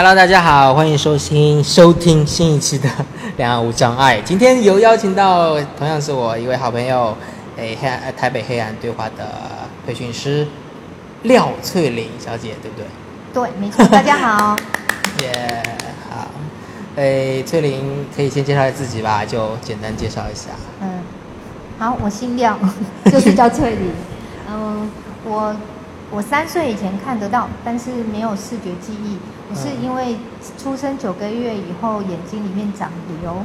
Hello，大家好，欢迎收听收听新一期的《两岸无障碍》。今天有邀请到同样是我一位好朋友，诶，黑暗呃台北黑暗对话的培训师廖翠玲小姐，对不对？对，没错。大家好，耶、好。诶，翠玲可以先介绍一下自己吧，就简单介绍一下。嗯，好，我姓廖，就是叫翠玲。嗯，我我三岁以前看得到，但是没有视觉记忆。我是因为出生九个月以后，眼睛里面长瘤，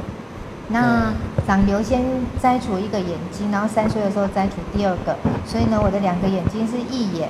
那嗯长瘤先摘除一个眼睛，然后三岁的时候摘除第二个，所以呢，我的两个眼睛是一眼。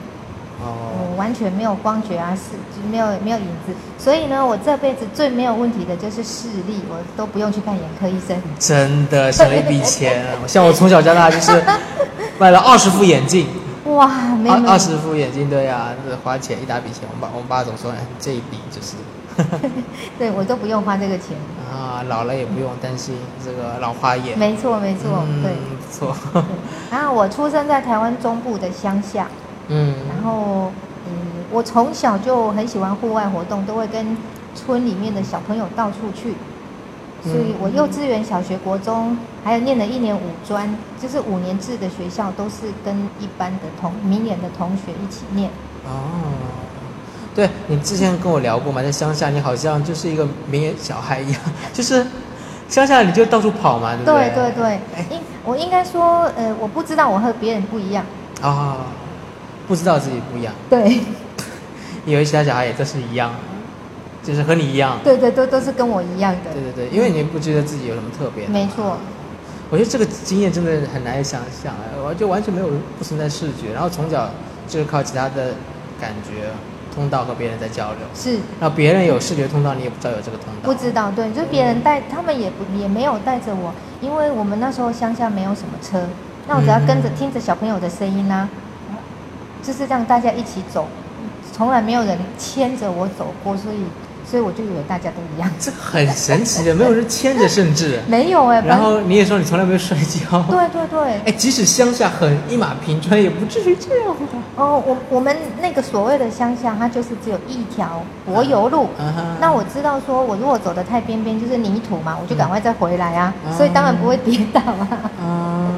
我哦，完全没有光觉啊，视就没有没有影子，所以呢，我这辈子最没有问题的就是视力，我都不用去看眼科医生。真的省了一笔钱。像我从小到大就是 买了二十副眼镜。哇，二二十副眼镜，对呀、这花钱一大笔钱。我爸我爸总说，哎，这一笔就是 对我都不用花这个钱。啊，老了也不用担心这个老花眼。没错没错，嗯对。不错。对 然后我出生在台湾中部的乡下，嗯，然后嗯，我从小就很喜欢户外活动，都会跟村里面的小朋友到处去。所以我幼稚园、小学、国中，还有念了一年五专，就是五年制的学校，都是跟一般的同明眼的同学一起念。哦，对你之前跟我聊过嘛，在乡下你好像就是一个明眼小孩一样，就是乡下你就到处跑嘛，对不对？对对对，应我应该说，呃，我不知道我和别人不一样。啊、不知道自己不一样，对。以为其他小孩也都是一样，就是和你一样。对对，都都是跟我一样的。对对对，因为你不觉得自己有什么特别的。没错。我觉得这个经验真的很难以想象，哎我就完全没有不存在视觉，然后从小就是靠其他的感觉通道和别人在交流，是然后别人有视觉通道，你也不知道有这个通道。不知道，对，就是别人带，他们也不也没有带着我，因为我们那时候乡下没有什么车，那我只要跟着嗯听着小朋友的声音啦、就是让大家一起走，从来没有人牵着我走过，所以所以我就以为大家都一样，这很神奇的，没有人牵着，甚至。没有哎、然后你也说你从来没有摔跤。对对对，哎，即使乡下很一马平川，也不至于这样吧？哦，我我们那个所谓的乡下，它就是只有一条柏油路。那我知道，说我如果走的太边边，就是泥土嘛，我就赶快再回来啊，嗯所以当然不会跌倒啊。嗯，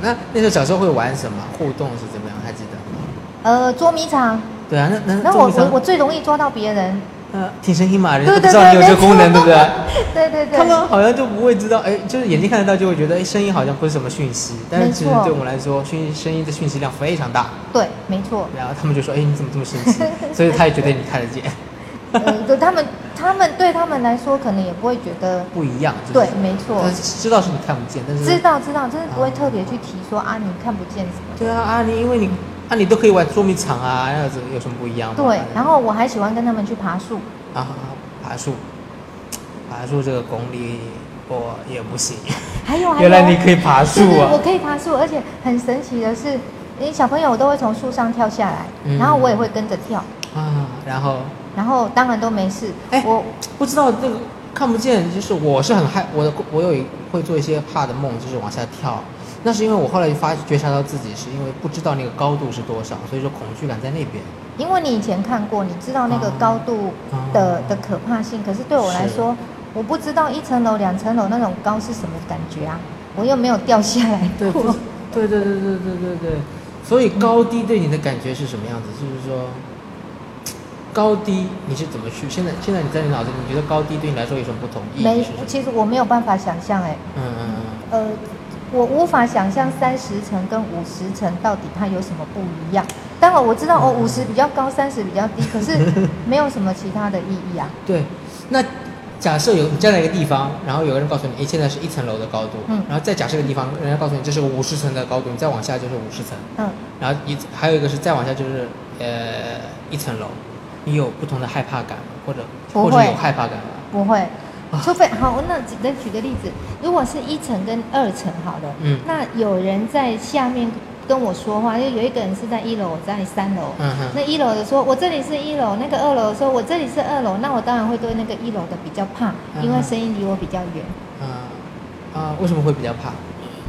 那那时候小时候会玩什么？互动是怎么样？还记得吗？呃，捉迷藏，对啊，那那我我最容易抓到别人。呃听声音嘛，人家都不知道你有，这个功能，对不对？对对对，他们好像就不会知道，哎，就是眼睛看得到就会觉得，哎，声音好像不是什么讯息，但是其实对我们来说，讯声音的讯息量非常大，对，没错。然后他们就说，哎，你怎么这么神奇？所以他也觉得你看得见，呃，对他们他们对他们来说，可能也不会觉得。不一样，就是对，没错但，是知道是你看不见，但是知道知道，就是不会特别去提说啊，你看不见什么。对啊啊，你因为你啊，你都可以玩捉迷藏啊，那样子有什么不一样吗？对，然后我还喜欢跟他们去爬树。啊，爬树，爬树这个功力我也不行。还有还，原来你可以爬树对对，我啊！可以爬树，而且很神奇的是，你小朋友都会从树上跳下来，嗯然后我也会跟着跳，啊，然后然后当然都没事。哎我不知道那个看不见，就是我是很害我的，我有一会做一些怕的梦，就是往下跳。那是因为我后来发觉察到自己是因为不知道那个高度是多少，所以说恐惧感在那边。因为你以前看过，你知道那个哦高度的、哦的可怕性，可是对我来说，我不知道一层楼、两层楼那种高是什么感觉啊，我又没有掉下来对，过。对对对对对对对。所以高低对你的感觉是什么样子？就是说，高低你是怎么去？现在现在你在你脑子里，你觉得高低对你来说有什么不同？意没其实我没有办法想象，哎，嗯嗯嗯。呃，我无法想象三十层跟五十层到底它有什么不一样。当然我知道哦，五十比较高，三十比较低，可是 没有什么其他的意义啊。对，那假设有你站在一个地方，然后有个人告诉你，哎，现在是一层楼的高度，嗯然后再假设一个地方，人家告诉你这是五十层的高度，你再往下就是五十层，嗯，然后一还有一个是再往下就是呃一层楼，你有不同的害怕感吗？或者或者有害怕感吗？不会啊。除非好，那只能举个例子，如果是一层跟二层好了，嗯那有人在下面跟我说话，就有一个人是在一楼，我在三楼，嗯哼，那一楼的说，我这里是一楼，那个二楼的说，我这里是二楼，那我当然会对那个一楼的比较怕，嗯因为声音离我比较远。为什么会比较怕？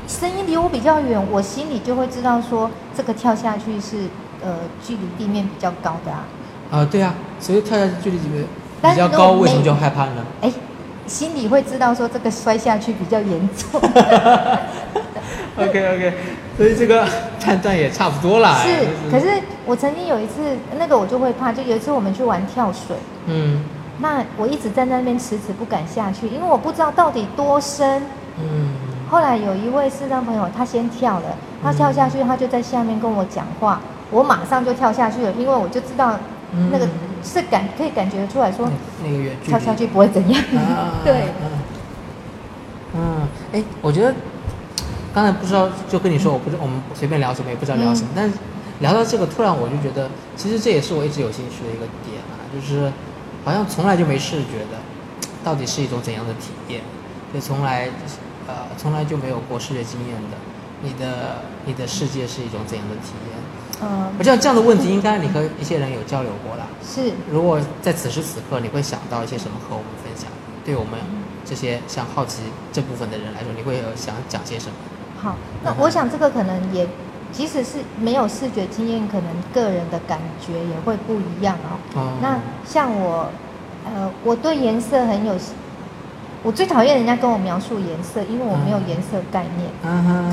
声音离我比较远，我心里就会知道说，这个跳下去是呃距离地面比较高的啊。啊，对啊，所以跳下去距离几米但是如果比较高，为什么就害怕呢？哎，心里会知道说这个摔下去比较严重。OK OK，所以这个判断也差不多啦。是哎，可是我曾经有一次，那个我就会怕，就有一次我们去玩跳水，嗯那我一直站在那边迟迟不敢下去，因为我不知道到底多深。嗯后来有一位视障朋友，他先跳了，他跳下去，他就在下面跟我讲话，我马上就跳下去了，因为我就知道那个嗯是感可以感觉出来说那那个远距离跳下去不会怎样。啊 对，嗯嗯，哎，我觉得刚才不知道就跟你说，我不知我们随便聊什么也不知道聊什么，嗯但是聊到这个，突然我就觉得，其实这也是我一直有兴趣的一个点啊，就是好像从来就没视觉的，到底是一种怎样的体验？就从来呃从来就没有过视觉经验的，你的你的世界是一种怎样的体验？嗯我，知道这样的问题，应该你和一些人有交流过了。是如果在此时此刻，你会想到一些什么和我们分享？对我们这些像好奇这部分的人来说，你会有想讲些什么？好。那嗯我想这个可能也，即使是没有视觉经验，可能个人的感觉也会不一样哦。哦那像我，呃，我对颜色很有，我最讨厌人家跟我描述颜色，因为我没有颜色概念。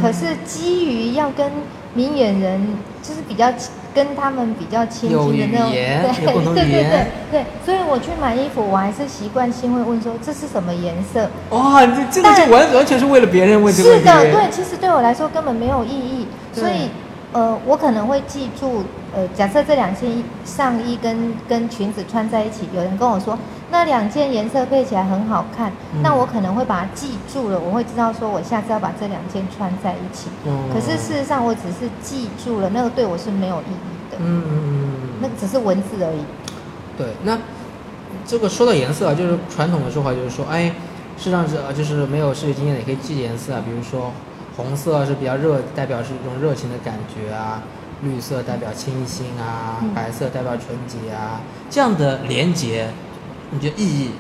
可是基于要跟明眼人，就是比较跟他们比较亲近的那种，对对对对对，所以我去买衣服，我还是习惯性会问说这是什么颜色。哇，你这这个就完完全是为了别人问这个问题。是的，对，其实对我来说根本没有意义，所以呃，我可能会记住，呃，假设这两件衣上衣跟跟裙子穿在一起，有人跟我说那两件颜色配起来很好看，嗯那我可能会把它记住了，我会知道说我下次要把这两件穿在一起。嗯可是事实上，我只是记住了，那个对我是没有意义的，嗯嗯嗯那个只是文字而已。对，那这个说到颜色啊，就是传统的说法就是说，哎，视障者就是没有视觉经验的也可以记颜色啊，比如说红色是比较热，代表是一种热情的感觉啊。绿色代表清新啊，嗯白色代表纯洁啊，这样的连结，你觉得意义？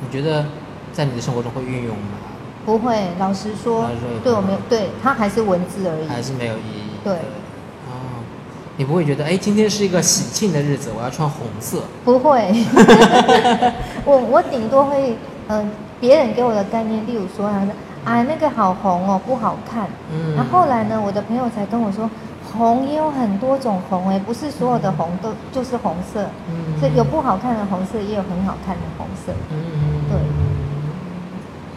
你觉得在你的生活中会运用吗？不会，老实说老实说，对我没有，对它还是文字而已。还是没有意义？对哦，你不会觉得哎，今天是一个喜庆的日子，我要穿红色？不会，我我顶多会，嗯、别人给我的概念，例如说，他说，啊，那个好红哦，不好看。嗯然后后来呢，我的朋友才跟我说，红也有很多种红哎，不是所有的红都就是红色，嗯。所以有不好看的红色，也有很好看的红色。嗯，对。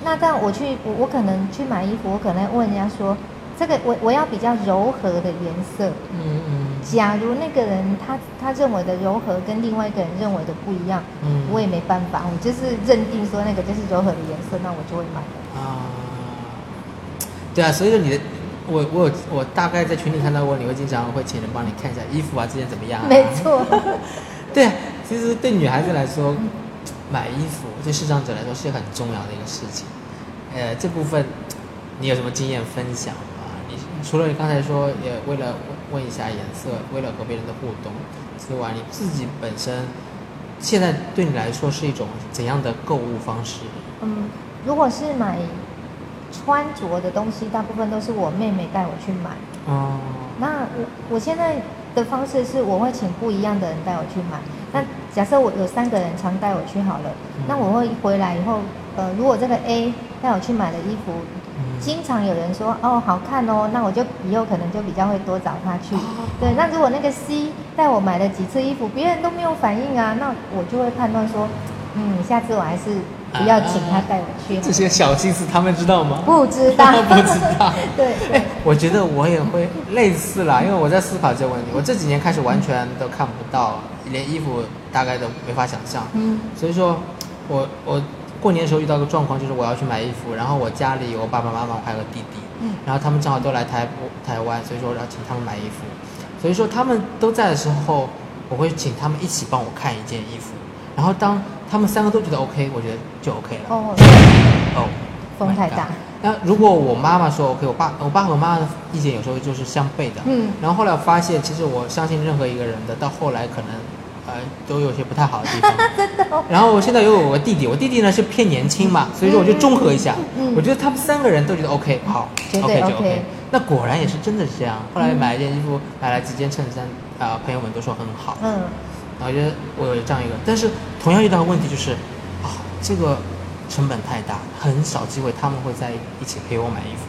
那这样我去，我我可能去买衣服，我可能问人家说，这个我我要比较柔和的颜色。嗯嗯。假如那个人他他认为的柔和跟另外一个人认为的不一样，嗯。我也没办法，我就是认定说那个就是柔和的颜色，那我就会买了。啊，对啊，所以说你的，我我有我大概在群里看到过，你会经常会请人帮你看一下衣服啊，这件怎么样、啊？没错，对啊，其实对女孩子来说，买衣服对视障者来说是很重要的一个事情。呃，这部分你有什么经验分享吗？你除了你刚才说，也为了问一下颜色，为了和别人的互动之外，你自己本身现在对你来说是一种怎样的购物方式？嗯，如果是买穿着的东西，大部分都是我妹妹带我去买。哦，那我我现在的方式是，我会请不一样的人带我去买。那假设我有三个人常带我去好了，嗯那我会回来以后，呃，如果这个 A 带我去买的衣服，嗯经常有人说哦好看哦，那我就以后可能就比较会多找他去。对，那如果那个 C 带我买了几次衣服，别人都没有反应啊，那我就会判断说，嗯，下次我还是不要请他带我去。这些小心思他们知道吗？不知道，不知道。对哎，我觉得我也会类似啦，因为我在思考这个问题。我这几年开始完全都看不到，连衣服大概都没法想象。嗯所以说，我我过年的时候遇到个状况，就是我要去买衣服，然后我家里有我爸爸妈妈还有个弟弟，嗯然后他们正好都来台台湾，所以说我要请他们买衣服。所以说他们都在的时候，我会请他们一起帮我看一件衣服。然后当他们三个都觉得 OK，我觉得就 OK 了。哦，哦，风太大。那如果我妈妈说 OK，我爸我爸和我妈妈的意见有时候就是相悖的。嗯然后后来我发现，其实我相信任何一个人的，到后来可能呃都有些不太好的地方。真的哦。然后我现在又有个弟弟，我弟弟呢是偏年轻嘛，所以说我就综合一下，嗯我觉得他们三个人都觉得 OK，好，OK 就 OK OK。那果然也是真的是这样。后来买了一件衣服，买了几件衬衫，啊、朋友们都说很好。嗯，然后觉得我有这样一个，但是同样遇到的问题就是，啊，这个成本太大，很少机会他们会在一起陪我买衣服。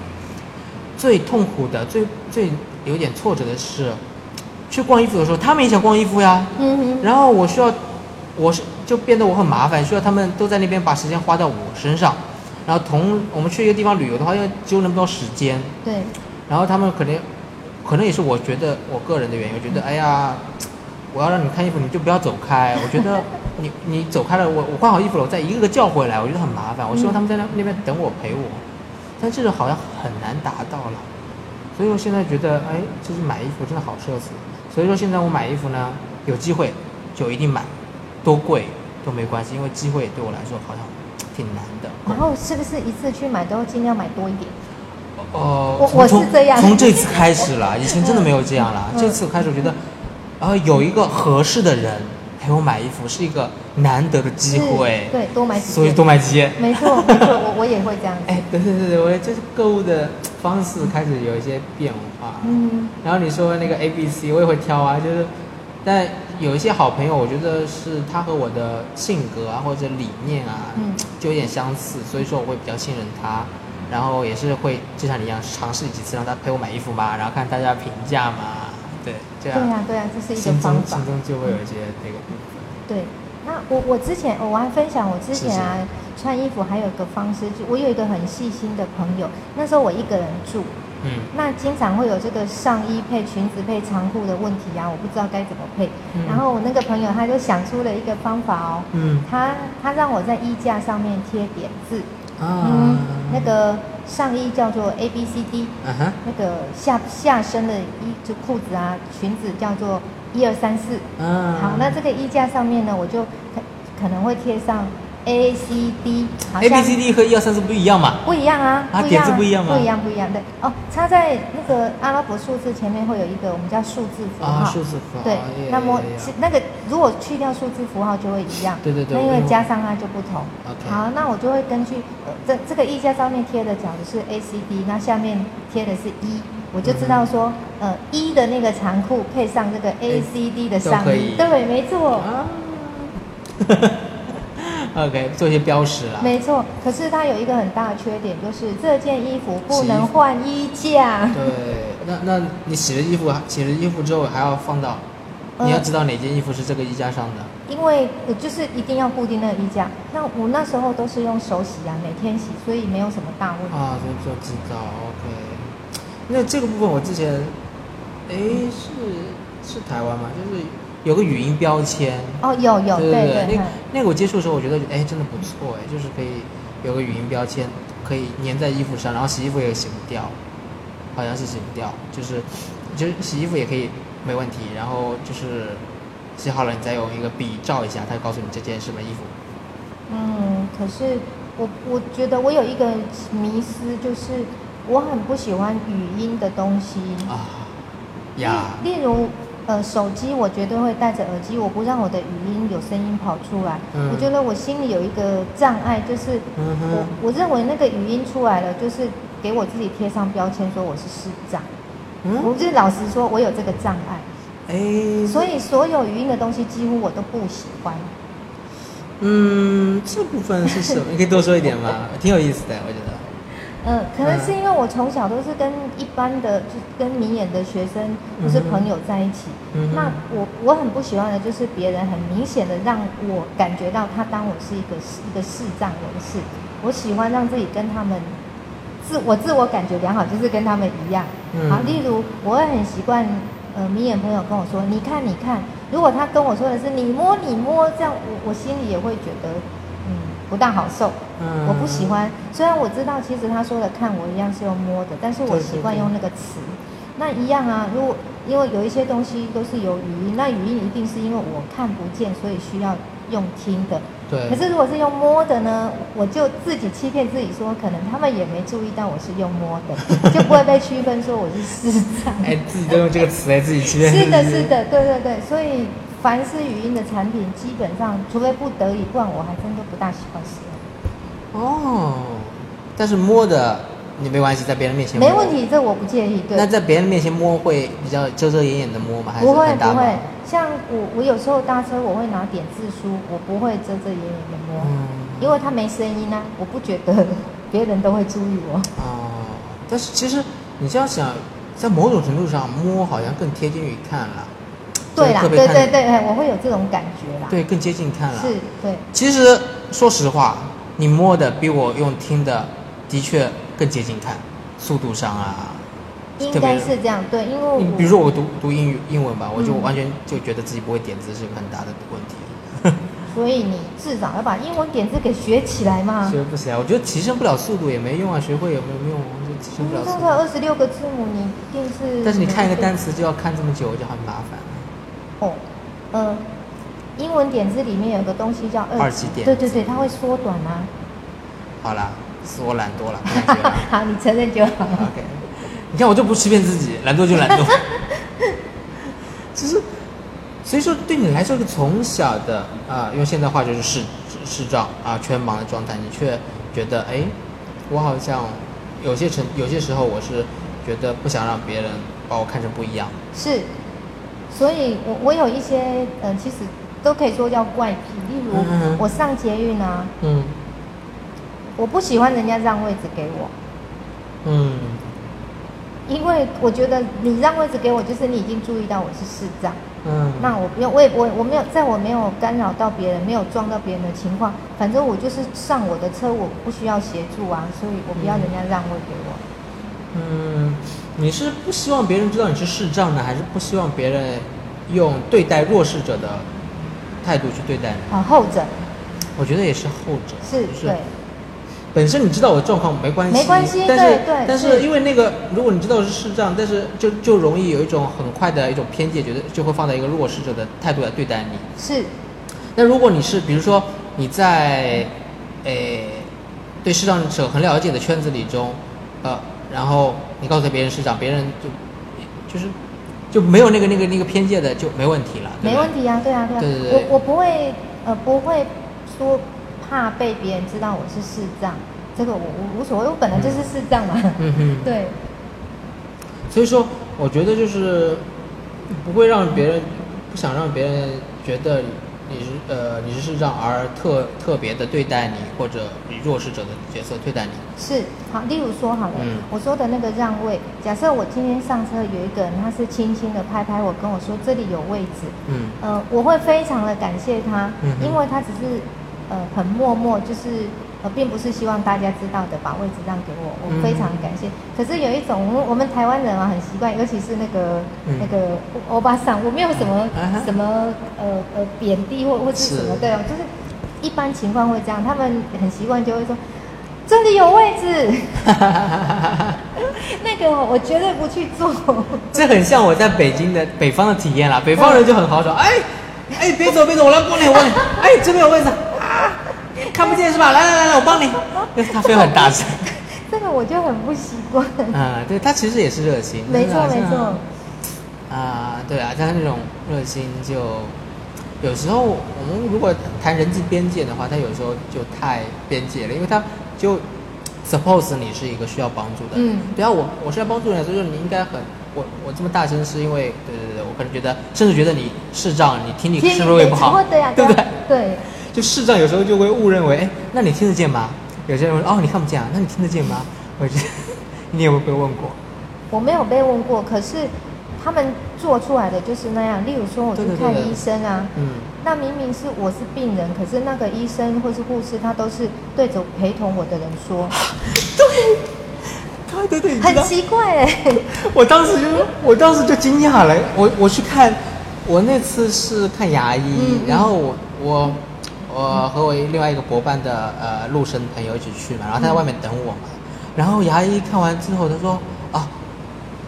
最痛苦的、最最有点挫折的是，去逛衣服的时候，他们也想逛衣服呀，嗯哼，然后我需要，我是就变得我很麻烦，需要他们都在那边把时间花在我身上，然后同我们去一个地方旅游的话，要揪那么多时间，对，然后他们可能，可能也是我觉得我个人的原因，我觉得哎呀，我要让你看衣服，你就不要走开。我觉得 你你走开了，我我换好衣服了，我再一个个叫回来，我觉得很麻烦。我希望他们在那那边等我陪我，但这个好像很难达到了。所以我现在觉得，哎，就是买衣服真的好奢侈。所以说现在我买衣服呢，有机会就一定买，多贵都没关系，因为机会对我来说好像挺难的。然后是不是一次去买都尽量买多一点？哦、我我是这样从这次开始了，以前真的没有这样了。嗯这次开始，我觉得，然后有一个合适的人陪我买衣服，是一个难得的机会，对，多买几件。所以多买几件。没错没错，我 我也会这样子。哎，对对对对，我就是购物的方式开始有一些变化。嗯，然后你说那个 A B C，我也会挑啊，就是，但有一些好朋友，我觉得是他和我的性格啊或者理念啊，嗯就有点相似，所以说我会比较信任他，然后也是会就像你一样尝试几次让他陪我买衣服嘛，然后看大家评价嘛，对，这样对呀、对呀、这是一个心方法中心。中就会有一些那个部分。对，那我我之前我还分享我之前啊穿衣服还有一个方式，就我有一个很细心的朋友，那时候我一个人住，嗯那经常会有这个上衣配裙子配长裤的问题啊，我不知道该怎么配。嗯然后我那个朋友他就想出了一个方法哦，嗯他他让我在衣架上面贴点字，啊。嗯，那个上衣叫做 A B C D，那个下下身的衣就裤子啊裙子叫做一二三四。嗯，好，那这个衣架上面呢，我就可可能会贴上 A C D，好 A 像 B C D 和一二三四不一样嘛？不一样啊，啊不一样点字不一样吗不一样，不一样，对哦，插在那个阿拉伯数字前面会有一个我们叫数字符号，啊，数字符号。对呀，那么那个如果去掉数字符号就会一样，对对对那因为加上它就不同。OK 好，那我就会根据呃这这个衣架上面贴的讲的是 A C D，那下面贴的是一，我就知道说、呃一的那个长裤配上这个 A C D 的上都可以衣，对，没错。啊。OK，做一些标识啦。没错，可是它有一个很大的缺点，就是这件衣服不能换衣架。对，那那你洗了衣服，洗了衣服之后还要放到，呃你要知道哪件衣服是这个衣架上的。因为呃就是一定要固定那个衣架。那我那时候都是用手洗啊，每天洗，所以没有什么大问题。啊，就就知道，OK。那这个部分我之前，哎，是是台湾吗？就是有个语音标签。哦，有有，对对对，那那个我接触的时候，我觉得哎真的不错哎，就是可以有个语音标签，可以粘在衣服上，然后洗衣服也洗不掉，好像是洗不掉，就是就是洗衣服也可以没问题，然后就是洗好了你再用一个笔照一下，它就告诉你这件是什么衣服。嗯，可是我我觉得我有一个迷思，就是我很不喜欢语音的东西。啊呀，例例如，呃，手机我绝对会戴着耳机，我不让我的语音有声音跑出来。嗯我觉得我心里有一个障碍，就是嗯我哼，我认为那个语音出来了，就是给我自己贴上标签，说我是视障。我嗯，就是老实说，我有这个障碍，哎，所以所有语音的东西几乎我都不喜欢。嗯，这部分是什么？你可以多说一点吗？挺有意思的，我觉得。嗯，可能是因为我从小都是跟一般的，就是跟明眼的学生或是朋友在一起。嗯那我我很不喜欢的就是别人很明显的让我感觉到他当我是一个一个视障人士。我喜欢让自己跟他们自我自我感觉良好，就是跟他们一样。嗯好，例如我会很习惯，呃，明眼朋友跟我说，你看你看，如果他跟我说的是你摸你摸，这样我我心里也会觉得，嗯，不大好受。嗯我不喜欢，虽然我知道其实他说的看我一样是用摸的，但是我习惯用那个词。那一样啊，如果因为有一些东西都是有语音，那语音一定是因为我看不见，所以需要用听的。对。可是如果是用摸的呢，我就自己欺骗自己说，可能他们也没注意到我是用摸的，就不会被区分说我是视障。哎，自己都用这个词来自己欺骗。是的，是。的，对对对，所以凡是语音的产品，基本上除非不得已，不然我还真的不大喜欢使用。哦，但是摸的你没关系，在别人面前摸没问。题，这我不介意。对那，在别人面前摸会比较遮遮掩掩的摸吗？还是不会不会，像我我有时候搭车我会拿点字书，我不会遮遮掩掩的摸，嗯，因为它没声音啊，我不觉得 别人都会注意我。哦，但是其实你这样想，在某种程度上摸好像更贴近于看了。对啦，对对对，哎我会有这种感觉啦。，对，更接近看了。是，对，其实说实话，你摸的比我用听的的确更接近看，速度上啊。应该是这样。对，因为你比如说我读读英语英文吧，我就嗯完全就觉得自己不会点字是个很大的问题，所以你至少要把英文点字给学起来嘛。学不起来。我觉得提升不了速度也没用啊，学会也没有用？就提升不了速度。这才二十六个字母，你一定是。但是你看一个单词就要看这么久，就很麻烦。哦，呃，英文点字里面有个东西叫二级点对对对，它会缩短啊。好啦，是我懒惰了。好，你承认就好。OK，你看我就不欺骗自己，懒惰就懒惰。其实，所以说对你来说，是从小的啊、用现代话就是视视障啊全盲的状态，你却觉得哎，我好像有些成有些时候我是觉得不想让别人把我看成不一样。是，所以我我有一些呃，其实都可以说叫怪癖，例如、嗯嗯嗯。我上捷运啊，嗯。我不喜欢人家让位置给我，嗯。因为我觉得你让位置给我，就是你已经注意到我是视障。嗯，那我不用，我也我我没有，在我没有干扰到别人、没有撞到别人的情况，反正我就是上我的车，我不需要协助啊，所以我不要人家让位给我。嗯，你是不希望别人知道你是视障呢，还是不希望别人用对待弱势者的态度去对待你？啊，后者我觉得也是后者，是就是对，本身你知道我的状况没关系，没关系但是但是是因为那个，如果你知道是视障，但是就就容易有一种很快的一种偏见，觉得就会放在一个弱势者的态度来对待你。是那如果你是比如说你在，诶，对视障者很了解的圈子里中，呃，然后你告诉别人视障，别人就就是就没有那个那个那个偏见的就没问题了，没问题啊，对啊，对啊，对对对我我不会呃不会说怕被别人知道我是视障，这个我我无所谓，我本来就是视障嘛。嗯哼。对，所以说，我觉得就是不会让别人不想让别人觉得你是呃你是视障而特特别的对待你，或者以弱势者的角色对待你。是好，例如说好了，嗯。我说的那个让位，假设我今天上车有一个人，他是轻轻的拍拍我，跟我说这里有位置，嗯。呃，我会非常的感谢他，嗯因为他只是呃很默默，就是呃并不是希望大家知道的把位置让给我，我嗯非常感谢。可是有一种我们我们台湾人啊很习惯，尤其是那个、嗯那个欧巴桑，我没有什么、啊什么呃呃贬低或或是什么是的，就是一般情况会这样，他们很习惯就会说。这里有位置，那个我绝对不去坐。这很像我在北京的北方的体验啦。北方人就很豪爽，哎哎，别走别走，我来帮你，我帮你。哎，这边有位置啊，看不见是吧？来来来来，我帮你。他飞很大声。这个我就很不习惯。啊，对他其实也是热心。没错没错。啊，对啊，但是那种热心就有时候我们如果谈人际边界的话，他有时候就太边界了，因为他就 suppose 你是一个需要帮助的，嗯对啊，我我是要帮助你，所以说你应该很我我这么大声是因为对对对，我可能觉得甚至觉得你视障，你听力是不是会不好会，对呀、对不对？对，就视障有时候就会误认为，哎，那你听得见吗？有些人会说，哦，你看不见啊，那你听得见吗？我觉得 你有没有被问过？我没有被问过，可是他们做出来的就是那样。例如说，我去看对对对对医生啊，嗯，那明明是我是病人，可是那个医生或是护士，他都是对着陪同我的人说，对对对，你很奇怪哎、我当时就，我当时就惊讶了。我我去看，我那次是看牙医，嗯嗯然后我我我和我另外一个博班的呃陆生朋友一起去嘛，然后他在外面等我嘛。然后牙医看完之后，他说啊，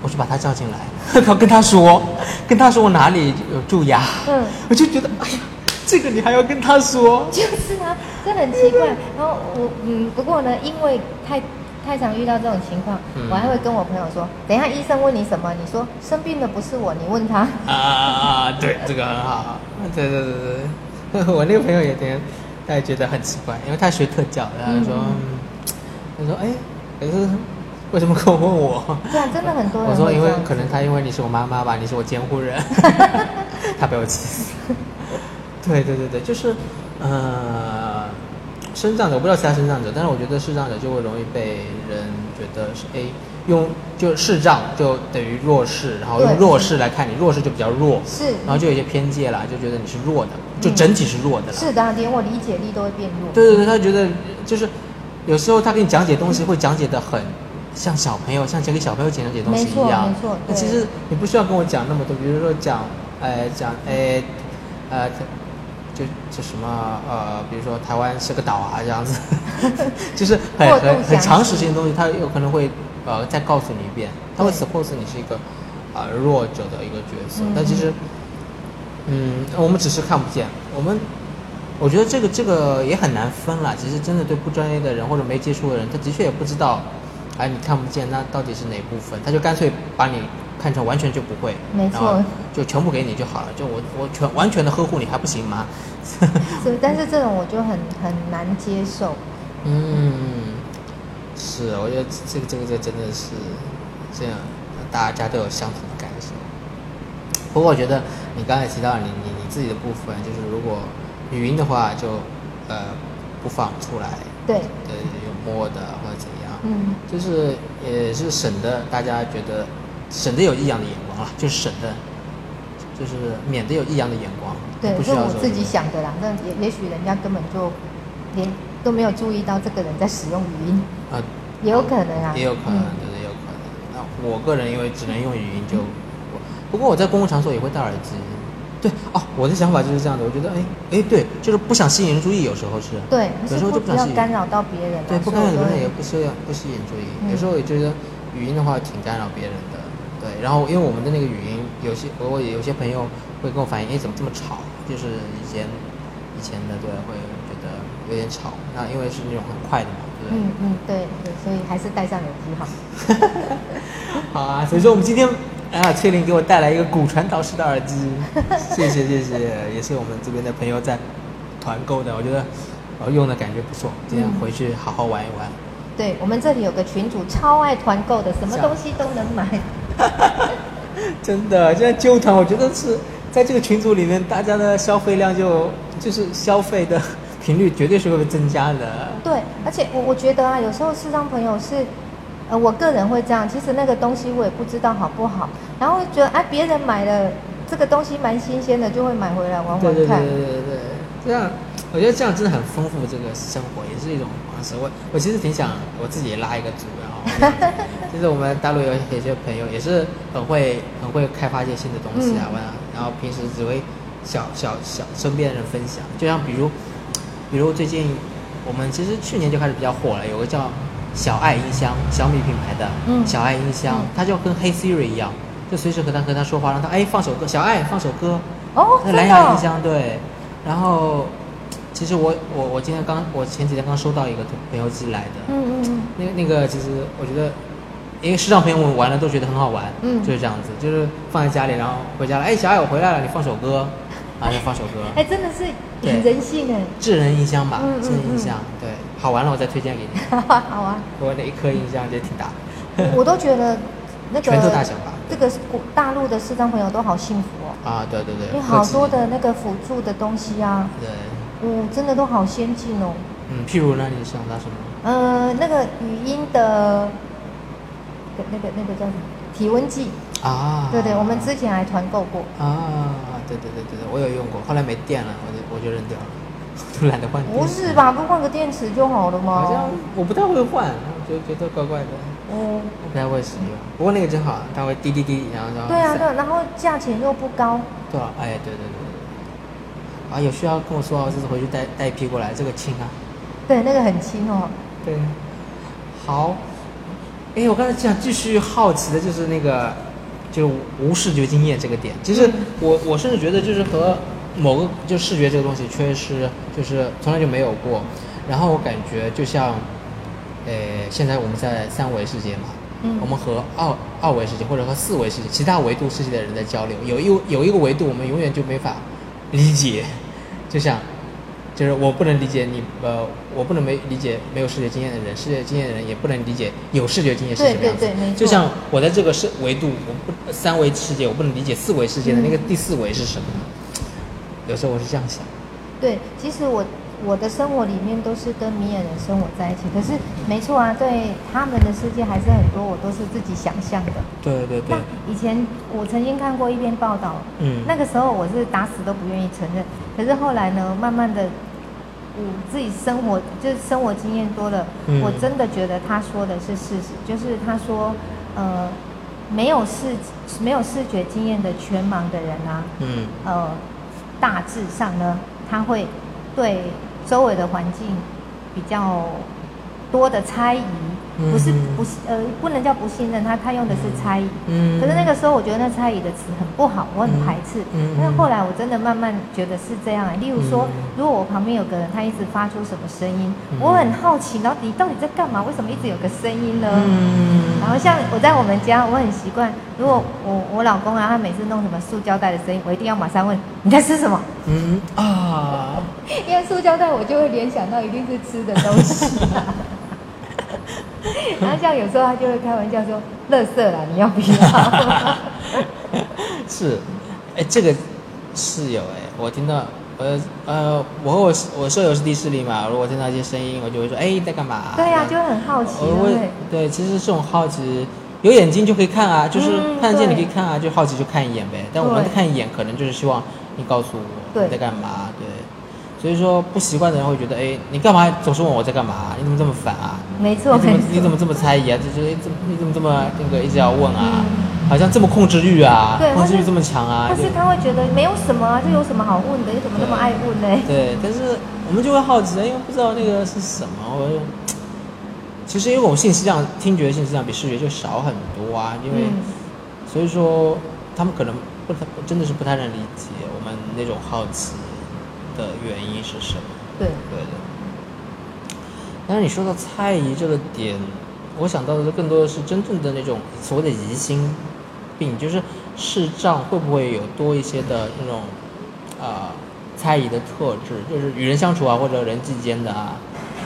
我去把他叫进来，然后跟他说，跟他说我哪里有蛀牙。嗯，我就觉得，哎呀，这个你还要跟他说？就是啊，这很奇怪。然后我嗯，不过呢，因为太太常遇到这种情况，嗯我还会跟我朋友说，等一下医生问你什么，你说生病的不是我，你问他。啊啊啊！对，这个很好。对对对对，我那个朋友也挺，他也觉得很奇怪，因为他学特教，然后说，他说，哎，可是为什么跟我问我？对啊，真的很多人我说因为可能他因为你是我妈妈吧，你是我监护人，他被我气死。对对对对，就是呃，生长者我不知道其他生长者，但是我觉得视障者就会容易被人觉得是哎用就视障就等于弱势，然后用弱势来看你，弱势就比较弱，是。然后就有一些偏见啦，就觉得你是弱的，就嗯整体是弱的了。是的啊，连我理解力都会变弱。对对对，他觉得就是有时候他给你讲解东西会讲解的很像小朋友，像讲给小朋友讲解东西一样。没错对那其实你不需要跟我讲那么多，比如说讲，呃，讲，呃，呃，就就什么呃，比如说台湾是个岛啊这样子，就是很很很详常细识性的东西，他有可能会呃再告诉你一遍，他会对 suppose 你是一个啊、呃弱者的一个角色，嗯但其实。嗯，我们只是看不见。我们，我觉得这个这个也很难分了。其实真的对不专业的人或者没接触的人，他的确也不知道，哎，你看不见那到底是哪部分，他就干脆把你看成完全就不会，没错就全部给你就好了。就我我全完全的呵护你还不行吗？是，但是这种我就很很难接受。嗯，是，我觉得这个这个这个真的是这样，大家都有相同的感受。不过我觉得你刚才提到你你你自己的部分，就是如果语音的话就呃不放出来，对，呃有摸的或者怎样，嗯，就是也是省得大家觉得省得有异样的眼光了，就是省得就是免得有异样的眼光，对，不需是我自己想的啦。那也也许人家根本就连都没有注意到这个人在使用语音，啊。也有可能啊。也有可能，嗯对对，也有可能。那我个人因为只能用语音就，我不过我在公共场所也会戴耳机。对哦，我的想法就是这样的。我觉得，哎哎，对，就是不想吸引人注意，有时候是。对，有时候就不想吸引。干扰到别人啊。对，不干扰别人也不需要不吸引注意。嗯有时候也觉得语音的话挺干扰别人的。对，然后因为我们的那个语音，有些我我有些朋友会跟我反映，哎，怎么这么吵？就是以前以前的对，会觉得有点吵。那因为是那种很快的嘛，对不对？嗯嗯，对对，所以还是戴上耳机好。好啊，所以说我们今天啊，翠玲给我带来一个骨传导式的耳机，谢谢谢谢，也是我们这边的朋友在团购的，我觉得我用的感觉不错，今天回去好好玩一玩。对我们这里有个群主超爱团购的，什么东西都能买。真的，现在纠团，我觉得是在这个群组里面，大家的消费量就就是消费的 频率绝对是会增加的。对，而且我我觉得啊，有时候视障朋友是，呃，我个人会这样，其实那个东西我也不知道好不好，然后觉得哎，别人买了这个东西蛮新鲜的，就会买回来玩对对对玩看。对对对，这样我觉得这样真的很丰富这个生活，也是一种方式。我我其实挺想我自己也拉一个组，然后其实我们大陆有有些朋友也是很会很会开发一些新的东西啊，嗯、然后平时只会小小小身边的人分享，就像比如比如最近我们其实去年就开始比较火了，有个叫小爱音箱，小米品牌的嗯。小爱音箱，嗯。它就跟黑 Siri 一样，就随时和它和它说话，让它哎放首歌，小爱放首歌。哦，蓝牙音箱对，然后其实我我我今天刚我前几天刚收到一个朋友寄来的，嗯嗯嗯，那个那个其实我觉得，因为视障朋友们玩了都觉得很好玩，嗯。就是这样子，就是放在家里，然后回家了，哎小爱我回来了，你放首歌，然后就放首歌，哎，真的是对。很人性哎，智能音箱吧，嗯嗯智能音箱，对，好玩了我再推荐给你，好啊，我那一颗音箱也挺大，我都觉得那个 拳头大小吧，这个国大陆的视障朋友都好幸福哦，啊对对对，有好多的那个辅助的东西啊，对，嗯，真的都好先进哦。嗯，譬如呢，你想到什么？呃，那个语音的，那个那个叫什么？体温计？啊，对对，我们之前还团购过。啊，对对对对对，我有用过，后来没电了，我就我就扔掉了，都 懒得换。不是？吧？不换个电池就好了吗好像？我不太会换，我就觉得怪怪的，嗯，我不太会使用。不过那个真好，它会滴滴滴，然后然后对啊，闪对，然后价钱又不高。对啊，哎，对对对对。啊，有需要跟我说啊，我这次回去带带一批过来，这个轻啊。对，那个很轻哦。对，好。哎，我刚才想继续好奇的就是那个，就无视觉经验这个点。其实嗯我我甚至觉得就是和某个就视觉这个东西确实就是从来就没有过。然后我感觉就像，呃，现在我们在三维世界嘛，嗯我们和二二维世界或者和四维世界其他维度世界的人在交流，有一有一个维度我们永远就没法理解，就像就是我不能理解你，呃，我不能没理解没有视觉经验的人，视觉经验的人也不能理解有视觉经验是什么样子。对对对没错就像我在这个是维度，我不三维世界，我不能理解四维世界的那个嗯第四维是什么。有时候我是这样想。对，其实我我的生活里面都是跟明眼人生活在一起，可是没错啊，对他们的世界还是很多，我都是自己想象的。对对对。那，以前我曾经看过一篇报道，嗯，那个时候我是打死都不愿意承认，可是后来呢，慢慢的，我自己生活就是生活经验多了，嗯。我真的觉得他说的是事实，就是他说，呃，没有视没有视觉经验的全盲的人啊，嗯。呃，大致上呢，他会对周围的环境比较多的猜疑，不是嗯不呃不能叫不信任，他他用的是猜疑。嗯，可是那个时候，我觉得那猜疑的词很不好，我很排斥。但是后来我真的慢慢觉得是这样、例如说，嗯如果我旁边有个人，他一直发出什么声音，嗯我很好奇，然后你到底在干嘛？为什么一直有个声音呢？嗯，然后像我在我们家，我很习惯，如果我我老公啊，他每次弄什么塑胶袋的声音，我一定要马上问你在吃什么，嗯啊，因为塑胶袋我就会联想到一定是吃的东西、啊。然后像有时候他就会开玩笑说：“垃圾啦，你要不要？” 是，哎，这个室友哎，我听到，呃呃，我和我我舍友是地势力嘛，如果听到一些声音，我就会说，哎，在干嘛？对呀、就会很好奇？对，其实这种好奇，有眼睛就可以看啊，就是嗯看得见你可以看啊，就好奇就看一眼呗。但我们对看一眼，可能就是希望你告诉我你在干嘛，对。所以说不习惯的人会觉得，哎，你干嘛总是问我在干嘛？你怎么这么烦啊？没错，你怎么。你怎么这么猜疑啊？就是哎怎么你怎么这么那个一直要问啊？嗯好像这么控制欲啊对，控制欲这么强啊？但是他会觉得没有什么啊，这有什么好问的？你怎么那么爱问呢？对，但是我们就会好奇，因为不知道那个是什么。我就其实因为我们信息量、听觉信息量比视觉就少很多啊，因为、嗯，所以说他们可能不太真的是不太能理解我们那种好奇的原因是什么。对，对的。但是你说到猜疑这个点，我想到的更多的是真正的那种所谓的疑心病，就是视障会不会有多一些的那种啊、猜疑的特质，就是与人相处啊或者人际间的啊。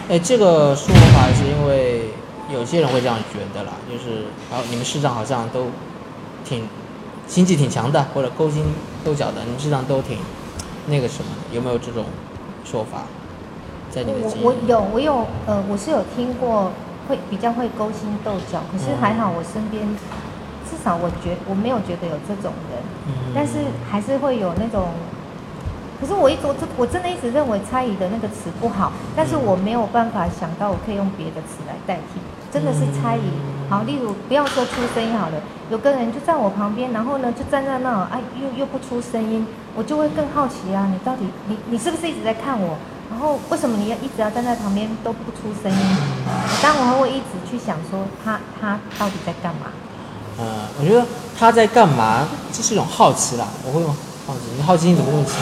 哎，这个说法是因为有些人会这样觉得啦，就是然后你们市长好像都挺心计挺强的，或者勾心斗角的，你们市长都挺那个什么的，有没有这种说法？在你的我我有我有呃，我是有听过会比较会勾心斗角，可是嗯还好我身边至少我觉我没有觉得有这种人，嗯但是还是会有那种。可是我一直我真我真的一直认为猜疑的那个词不好，但是我没有办法想到我可以用别的词来代替，真的是猜疑。好，例如不要说出声音好了，有个人就在我旁边，然后呢就站在那，哎，又又不出声音，我就会更好奇啊，你到底你你是不是一直在看我？然后为什么你要一直要站在旁边都不出声音？当然我会一直去想说他他到底在干嘛？呃，我觉得他在干嘛，这是一种好奇啦。我会用好奇，你好奇心怎么那么强？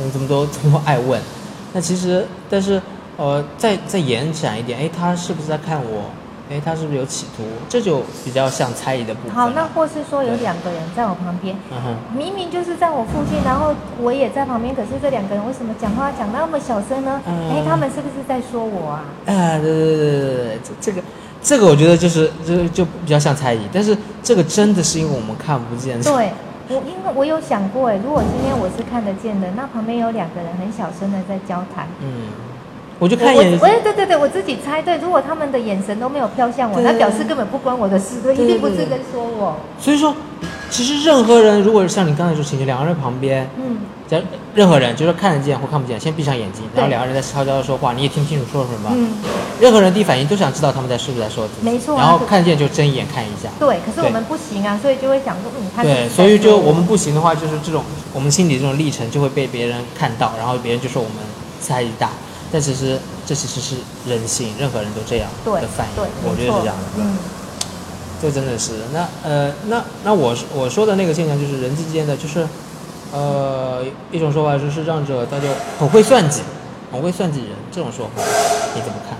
嗯，怎么都这么爱问？那其实，但是呃，再再延展一点，哎，他是不是在看我？哎，他是不是有企图？这就比较像猜疑的部分。好，那或是说有两个人在我旁边，明明就是在我附近，然后我也在旁边，可是这两个人为什么讲话讲那么小声呢？嗯哎、他们是不是在说我啊？啊，对对对对对对，这这个这个我觉得就是就就比较像猜疑，但是这个真的是因为我们看不见。对，我因为我有想过，哎，如果今天我是看得见的，那旁边有两个人很小声的在交谈，嗯，我就看一眼我，哎，对对对，我自己猜对，如果他们的眼神都没有飘向我，那表示根本不关我的事，对，对一定不对对是在说我。所以说，其实任何人如果是像你刚才说情绪，两个人旁边，嗯，在任何人就是看得见或看不见，先闭上眼睛，然后两个人在悄悄的说话，你也听不清楚说什么。嗯，任何人第一反应都想知道他们在是不是在说自己，没错啊。然后对看见就睁眼看一下。对，可是我们不行啊，所以就会想说，嗯，对，所以就我们不行的话，就是这种我们心里这种历程就会被别人看到，然后别人就说我们猜疑大，但其实这其实是人性，任何人都这样的反应对，，我觉得是这样的。嗯，这真的是那呃那那我我说的那个现象就是人际间的，就是呃一种说法就是视障者他就很会算计，很会算计人，这种说法你怎么看？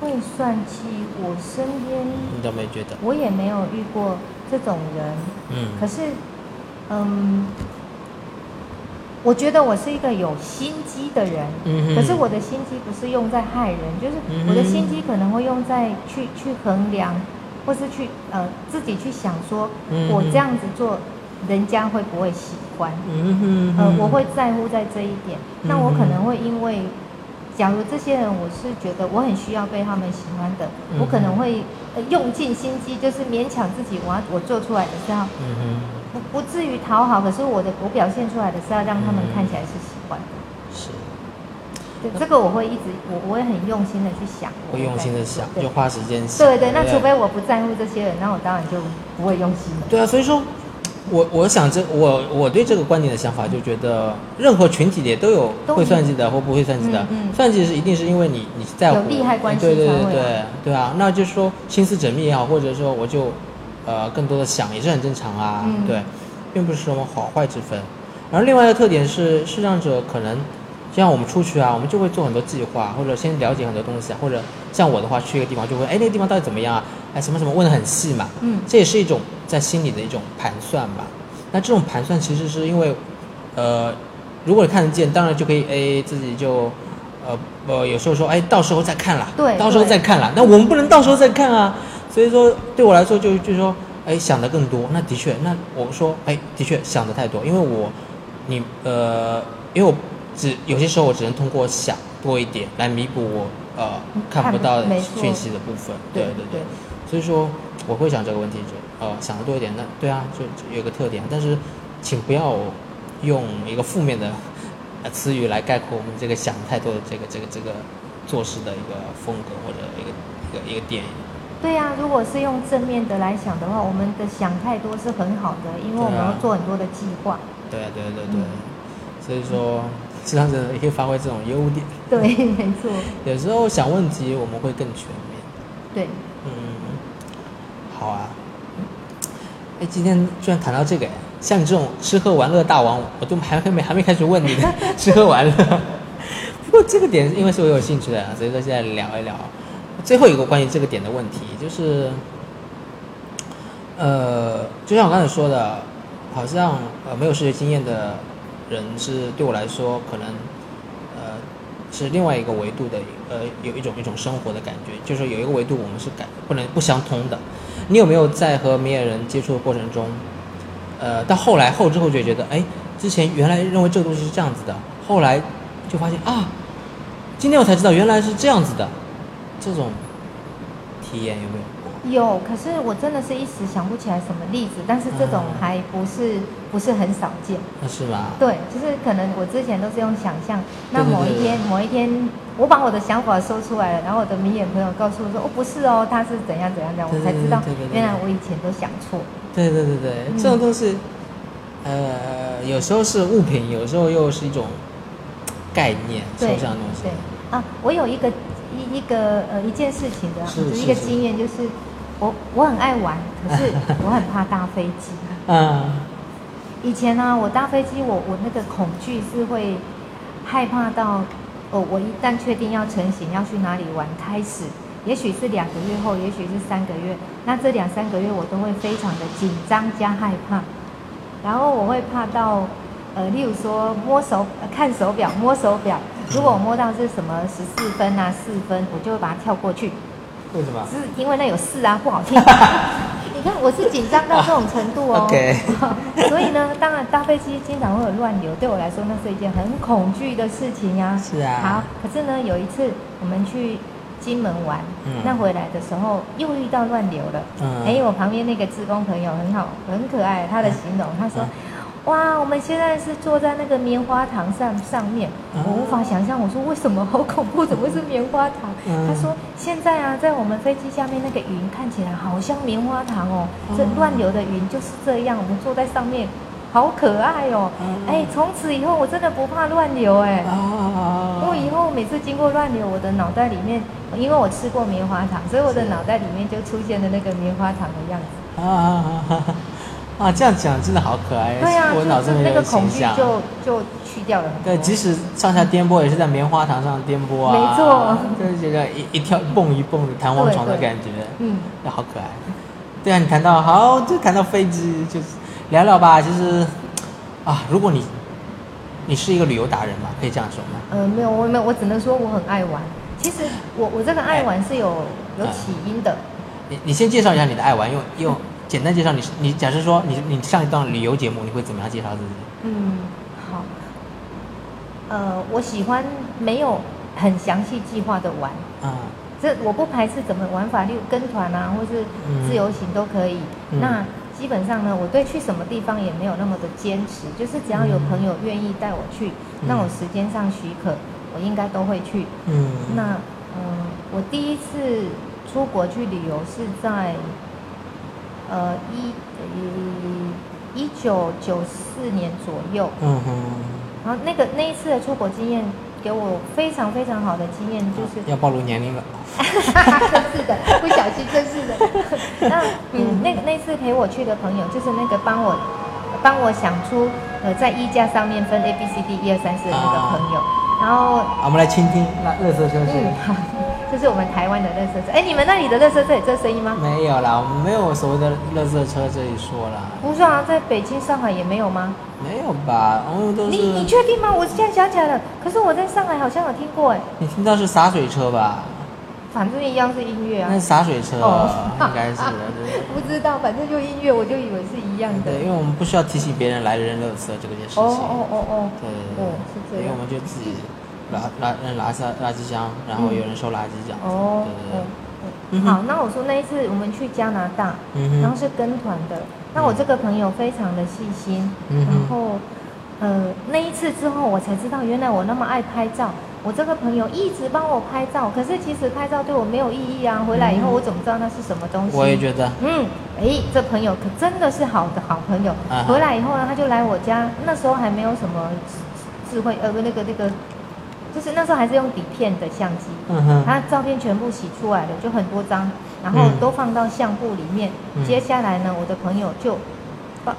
会算计，我身边你都没觉得？我也没有遇过这种人，嗯可是，嗯，我觉得我是一个有心机的人，嗯可是我的心机不是用在害人，就是我的心机可能会用在去去衡量，或是去呃自己去想说，嗯我这样子做，人家会不会喜欢？嗯哼呃，我会在乎在这一点。那我可能会因为，假如这些人我是觉得我很需要被他们喜欢的，嗯我可能会、呃、用尽心机，就是勉强自己，我要我做出来的是要嗯哼，不不至于讨好，可是我的我表现出来的是要让他们嗯看起来是喜欢的。是对，这个我会一直我我会很用心的去想，会用心的想，就花时间想。对对，那除非我不在乎这些人，那我当然就不会用心了。对啊，所以说，我我想这我我对这个观点的想法，就觉得任何群体里都有会算计的或不会算计的。嗯嗯算计是一定是因为你你在乎有利害关系对对对对对啊，那就是说心思缜密也好，或者说我就呃更多的想也是很正常啊，嗯对，并不是什么好坏之分。然后另外一个特点是，视障者可能就像我们出去啊，我们就会做很多计划，或者先了解很多东西啊，或者像我的话，去一个地方就会，哎，那个地方到底怎么样啊？哎，什么什么问的很细嘛，嗯这也是一种在心里的一种盘算吧。那这种盘算其实是因为，呃，如果你看得见，当然就可以，哎，自己就，呃呃，有时候说，哎，到时候再看啦，对到时候再看啦。那我们不能到时候再看啊。所以说，对我来说就就是说，哎，想的更多。那的确，那我说，哎，的确想的太多，因为我，你呃，因为我只有些时候我只能通过想多一点来弥补我呃看不到的讯息的部分。对对对对。所以说我会想这个问题，就呃想的多一点。那对啊，就就有个特点，但是请不要用一个负面的呃词语来概括我们这个想太多的这个这个这个做事的一个风格或者一个一个一个点。对呀、如果是用正面的来想的话，我们的想太多是很好的，因为我们要做很多的计划。对啊对对对，嗯所以说这样子也可以发挥这种优点。对，没错，有时候想问题我们会更全面。对，嗯，好啊。哎，今天居然谈到这个，像你这种吃喝玩乐大王，我都还还没还没开始问你 吃喝玩乐。不过这个点，因为是我有兴趣的，所以说现在聊一聊。最后一个关于这个点的问题，就是，呃，就像我刚才说的，好像呃没有视觉经验的人是对我来说可能，呃，是另外一个维度的，呃，有一种一种生活的感觉，就是有一个维度我们是感不能不相通的。你有没有在和明眼人接触的过程中，呃，到后来后知后觉觉得，哎，之前原来认为这个东西是这样子的，后来就发现啊，今天我才知道原来是这样子的，这种体验有没有过？有，可是我真的是一时想不起来什么例子，但是这种嗯还不是不是很少见。那是吗？对，就是可能我之前都是用想象，那某一天某一天，我把我的想法说出来了，然后我的明眼朋友告诉我说，哦，不是哦，他是怎样怎样怎样，我才知道原来我以前都想错。对对对对，嗯这种东西，呃，有时候是物品，有时候又是一种概念，抽象的东西对。啊，我有一个一一个呃一件事情的，是就是一个是经验，就是我我很爱玩，可是 我很怕搭飞机。嗯。以前呢、我搭飞机，我我那个恐惧是会害怕到，哦，我一旦确定要成型要去哪里玩，开始，也许是两个月后，也许是三个月，那这两三个月我都会非常的紧张加害怕，然后我会怕到，呃，例如说摸手、呃看手表，摸手表，如果我摸到是什么十四分啊、四分，我就会把它跳过去，为什么？是因为那有四啊，不好听。你看我是紧张到这种程度哦。OK 所以呢，当然搭飞机经常会有乱流，对我来说那是一件很恐惧的事情呀、是啊好，可是呢，有一次我们去金门玩，嗯那回来的时候又遇到乱流了。嗯哎、我旁边那个志工朋友很好，很可爱，他的形容，他说。嗯哇，我们现在是坐在那个棉花糖上上面，嗯我无法想象。我说为什么好恐怖？怎么会是棉花糖？嗯 他说现在啊，在我们飞机下面那个云看起来好像棉花糖哦，这嗯乱流的云就是这样，我们坐在上面，好可爱哦。嗯哎，从此以后我真的不怕乱流哎。啊因为以后每次经过乱流，我的脑袋里面，因为我吃过棉花糖，所以我的是脑袋里面就出现了那个棉花糖的样子。啊啊！这样讲真的好可爱，对啊，我脑就是中有那个恐惧。就就去掉了。对，即使上下颠簸，也是在棉花糖上颠簸啊。没错就是觉得一一跳蹦一蹦的弹簧床的感觉，嗯，那好可爱。对啊，你谈到好，就谈到飞机，就是聊聊吧。其实啊，如果你你是一个旅游达人嘛？可以这样说吗？呃，没有，我没有，我只能说我很爱玩。其实我我这个爱玩是有有哎起因的。你你先介绍一下你的爱玩，用用简单介绍你你假设说你你上一段旅游节目，你会怎么样介绍自己？嗯，好。呃，我喜欢没有很详细计划的玩，啊，这我不排斥怎么玩法，例如跟团啊，或是自由行都可以。嗯那基本上呢，我对去什么地方也没有那么的坚持，就是只要有朋友愿意带我去，嗯那我时间上许可，我应该都会去。嗯，那嗯，我第一次出国去旅游是在呃一一九九四年左右，嗯哼，然后那个那一次的出国经验给我非常非常好的经验，就是要暴露年龄了。真是的，不小心，真是的。那嗯，那那次陪我去的朋友，就是那个帮我帮我想出呃在衣架上面分 A B C D 一二三四的那个朋友，然后好我们来倾听那乐色车嗯。好，这是我们台湾的乐色车。哎，你们那里的乐色车有这声音吗？没有啦，我们没有所谓的乐色车这一说啦，不是啊，在北京、上海也没有吗？没有吧？我们都你你确定吗？我现在想起来了，可是我在上海好像有听过哎，你听到是洒水车吧？反正一样是音乐啊那是。洒水车，哦应该是的，不知道，反正就音乐，我就以为是一样的。对，因为我们不需要提醒别人来扔垃圾这个件事情。哦哦哦哦，对对对，哦是这样因为我们就自己拉拉扔垃圾垃圾箱，然后有人收垃圾这样子。哦对对对。好，那我说那一次我们去加拿大，嗯，然后是跟团的。那我这个朋友非常的细心，嗯然后呃那一次之后我才知道，原来我那么爱拍照。我这个朋友一直帮我拍照，可是其实拍照对我没有意义啊。回来以后嗯我怎么知道那是什么东西？我也觉得，嗯，哎，这朋友可真的是好的好朋友。啊回来以后呢，他就来我家，那时候还没有什么智智慧，呃，不，那个那个，就是那时候还是用底片的相机，嗯哼，他照片全部洗出来了，就很多张，然后嗯。都放到相簿里面。嗯。接下来呢，我的朋友就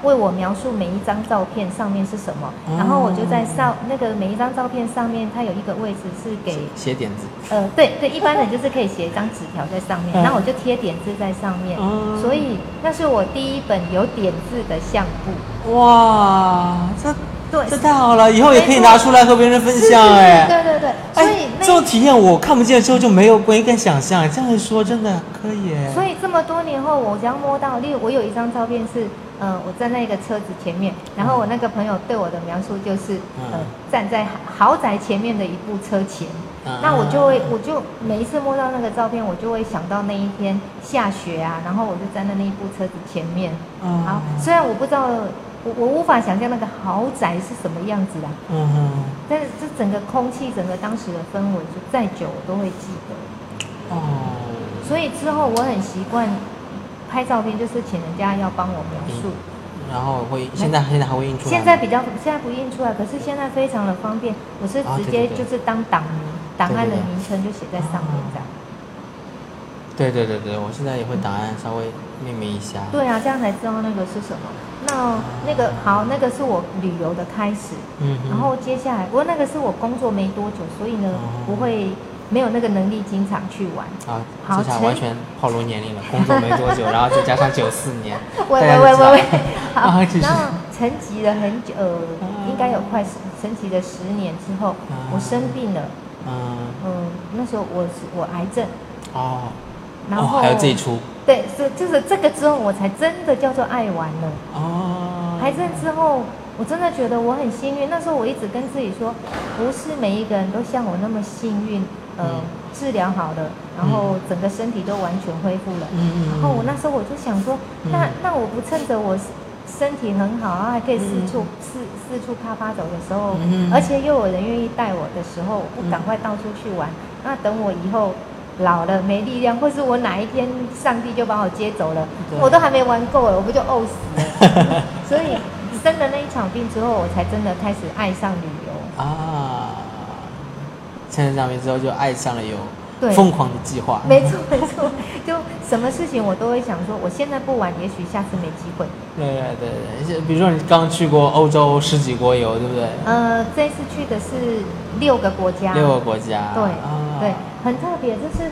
为我描述每一张照片上面是什么，哦。然后我就在上那个每一张照片上面，它有一个位置是给写点子。呃，对对，一般人就是可以写一张纸条在上面，嗯。然后我就贴点字在上面，哦。所以那是我第一本有点字的相簿。哇，这对，这太好了，以后也可以拿出来和别人分享哎。对对对，所以这种体验我看不见之后就没有没敢想象，这样一说真的可以耶。所以这么多年后，我只要摸到，例如我有一张照片是，呃，我站在一个车子前面，然后我那个朋友对我的描述就是，呃嗯，站在豪宅前面的一部车前。嗯那我就会，我就每一次摸到那个照片，我就会想到那一天下雪啊，然后我就站在那一部车子前面。嗯好，虽然我不知道，我我无法想象那个豪宅是什么样子啦，嗯哼，但是这整个空气，整个当时的氛围，就再久我都会记得。哦，所以之后我很习惯拍照片，就是请人家要帮我描述。然后会现在现在还会印出来。现在比较现在不印出来，可是现在非常的方便，我是直接就是当档名，档案的名称就写在上面这样。对对对对，我现在也会档案稍微命名一下。对啊，这样才知道那个是什么。那那个好，那个是我旅游的开始，嗯，然后接下来，不过那个是我工作没多久，所以呢哦。不会没有那个能力经常去玩。啊，好完全暴露年龄了，工作没多久，然后再加上九四年，喂喂喂喂喂，好然后沉寂了很久，应该有快十沉寂了十年之后，啊。我生病了，嗯，嗯，那时候我是我癌症，哦，然后、哦，还有这一出，对，是就是这个之后我才真的叫做爱玩了。哦，癌症之后，我真的觉得我很幸运。那时候我一直跟自己说，不是每一个人都像我那么幸运，呃，嗯治疗好了，然后整个身体都完全恢复了。嗯嗯然后我那时候我就想说，嗯那那我不趁着我身体很好，然后还可以四嗯处四四处啪啪走的时候，嗯而且又有人愿意带我的时候，我不赶快到处去玩。那等我以后老了没力量，或是我哪一天上帝就把我接走了，我都还没玩够了，我不就呕死了？所以生了那一场病之后，我才真的开始爱上旅游。啊，趁着上面之后就爱上了有对疯狂的计划，没错没错，就什么事情我都会想说，我现在不玩，也许下次没机会。对对对对，比如说你刚去过欧洲十几国游，对不对？呃，这次去的是六个国家，六个国家，对、啊对，很特别。这是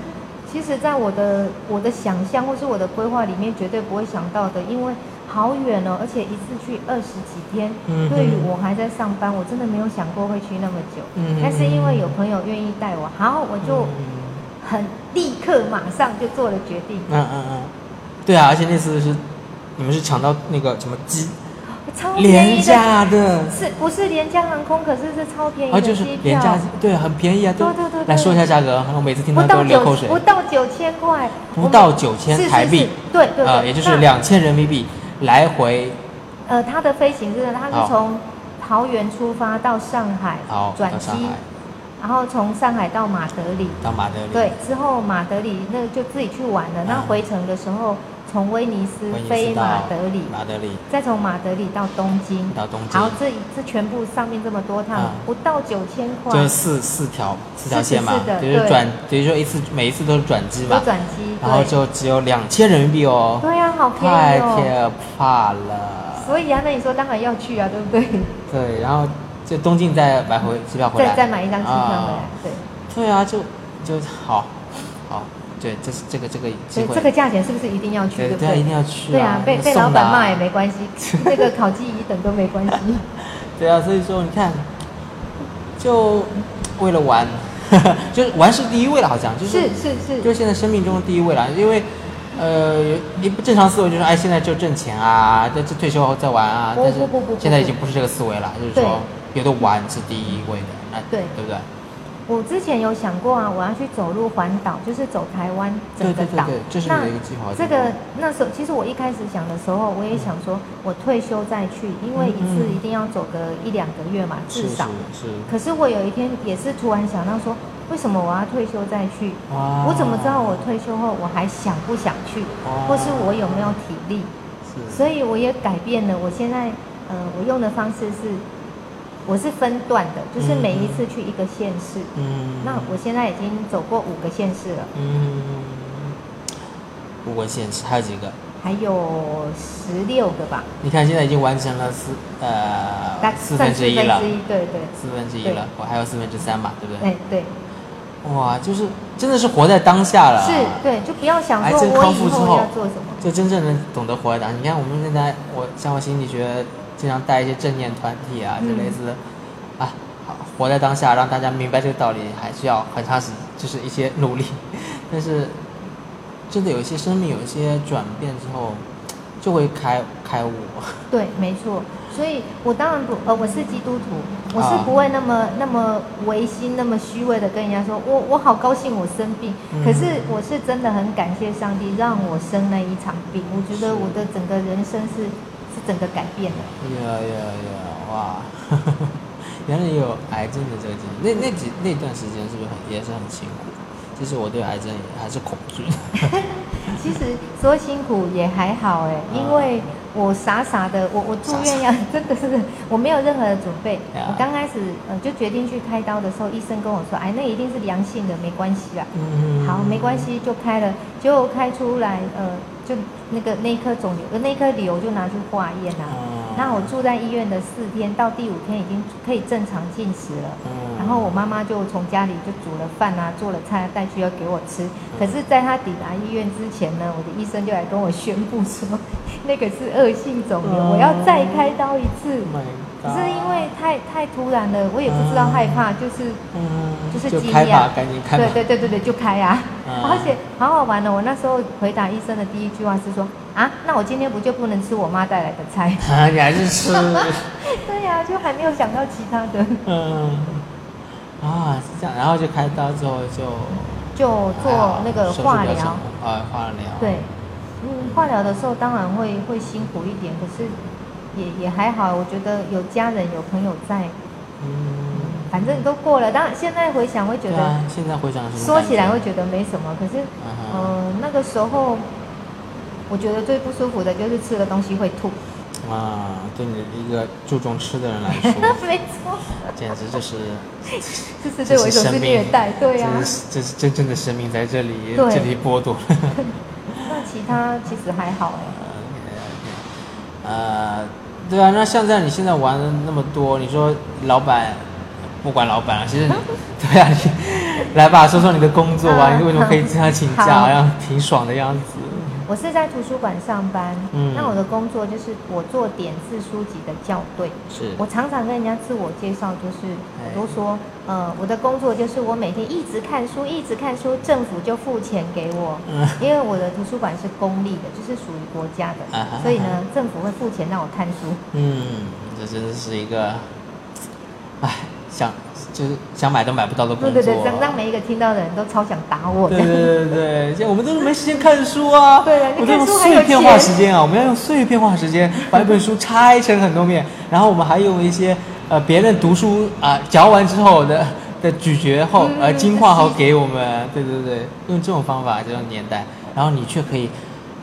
其实，在我的我的想象或是我的规划里面，绝对不会想到的，因为好远哦，而且一次去二十几天，嗯哼对于我还在上班，我真的没有想过会去那么久。嗯但是因为有朋友愿意带我，好，我就很立刻马上就做了决定，嗯嗯嗯，对啊，而且那次是你们是抢到那个什么机超廉的，价的，是不是廉价航空？可是是超便宜啊，就是廉价票，，对，很便宜啊。都对对对对来说一下价格，我每次听到不到九都流口水不。到九千块，不到9000是是台币是对对呃，也就是两千人民币来回，呃，它的飞行是它是从桃园出发到上海好，转机然后从上海到马德里，到马德里，对，之后马德里那就自己去玩了。那嗯回程的时候，从威尼斯飞马德里，马德里。再从马德里到东京，到东京。好，这这全部上面这么多趟嗯，不到九千块，就是四四条四条线嘛就是转，等于说一次每一次都是转机嘛有，转机，然后就只有两千人民币哦，对呀，好便太宜哦。可怕了。所以啊，那你说当然要去啊，对不对？对，然后就东京再买回机票回来，再再买一张机票回来啊，对。对啊，就就，好，对，这是这个这个机会，这个价钱是不是一定要去？对对啊？一定要去对啊，被被老板骂也没关系，这个烤鸡一等都没关系。对啊，所以说你看，就为了玩，就是玩是第一位了，好像就是是是，就是现在生命中的第一位了，因为呃，你不正常思维就是哎，现在就挣钱啊，这这退休后再玩啊，不但是不不不不现在已经不是这个思维了，就是说有的玩是第一位的，那对对不对？我之前有想过啊，我要去走路环岛，就是走台湾整个岛。对对对对，这是你的一个计划。这个那时候，其实我一开始想的时候，我也想说，我退休再去，因为一次一定要走个一两个月嘛，至少。是是，可是我有一天也是突然想到说，为什么我要退休再去？哇我怎么知道我退休后我还想不想去，哇或是我有没有体力？是所以我也改变了，我现在呃，我用的方式是，我是分段的，就是每一次去一个县市。嗯，那我现在已经走过五个县市了，嗯，五个县市还有几个？还有十六个吧，你看现在已经完成了四呃大四分之一了。四分之，一，对对，四分之一了，我还有四分之三嘛，对不对？哎对，哇，就是真的是活在当下了。啊，是，对，就不要想说我以后康复之后要做什么，就真正的懂得活在当下。你看我们现在，我像我心理学经常带一些正念团体啊，就嗯类似啊，好活在当下，让大家明白这个道理，还是要很长时，就是一些努力。但是真的有一些生命有一些转变之后，就会开开悟。对，没错。所以我当然不，呃，我是基督徒，我是啊不会那么那么违心、那么虚伪的跟人家说，我我好高兴我生病，嗯可是我是真的很感谢上帝让我生了一场病，我觉得我的整个人生是是整个改变了。呀呀呀！哇，原来也有癌症的这个经历。那那几那段时间是不是很也是很辛苦？其实我对癌症也还是恐惧。其实说辛苦也还好哎，因为我傻傻的，我我住院呀 真的是我没有任何的准备。我刚开始呃就决定去开刀的时候，医生跟我说，哎，那一定是良性的，没关系啦。嗯好，没关系，就开了，结果开出来，呃，就那个那一颗肿瘤，呃，那颗瘤就拿去化验啊。哦那我住在医院的四天，到第五天已经可以正常进食了。嗯然后我妈妈就从家里就煮了饭啊，做了菜带去要给我吃。可是，在她抵达医院之前呢，我的医生就来跟我宣布说，那个是恶性肿瘤，哦我要再开刀一次。Oh 可是因为太太突然了，我也不知道害怕，就是嗯，就是惊讶，赶紧开吧。对对对对对，就开啊！嗯。而且好好玩的，我那时候回答医生的第一句话是说啊，那我今天不就不能吃我妈带来的菜？啊，你还是。吃，对呀、就还没有想到其他的，嗯，啊是这样，然后就开刀之后就就做那个化疗。啊，化疗，对，嗯，化疗的时候当然会会辛苦一点，可是也也还好，我觉得有家人有朋友在，嗯，反正都过了。当然现在回想会觉得，现在回想？说起来会觉得没什么，可是嗯那个时候我觉得最不舒服的就是吃了东西会吐。啊，对你一个注重吃的人来说，没错，简直就是，这是对我一种是虐待，对呀、这是这是真正的生命在这里对这里剥夺了。那其他其实还好哎、呃，对啊，那像这样你现在玩了那么多，你说老板不管老板啊，其实 对啊，你来吧，说说你的工作吧，嗯你为什么可以这样请假，好好像挺爽的样子。我是在图书馆上班，嗯那我的工作就是我做点字书籍的校对。是我常常跟人家自我介绍，就是都说，呃，我的工作就是我每天一直看书，一直看书，政府就付钱给我，嗯因为我的图书馆是公立的，就是属于国家的，啊哈所以呢，政府会付钱让我看书。嗯，这真的是一个，唉，想就是想买都买不到的工作。对对对，让让每一个听到的人都超想打我的。对对对对，我们都是没时间看书啊。对啊你我们要用看书碎片化时间啊，我们要用碎片化时间把一本书拆成很多面，然后我们还用一些呃别人读书啊、嚼完之后的的咀嚼后嗯呃精华后给我们，对对对，用这种方法这种年代，然后你却可以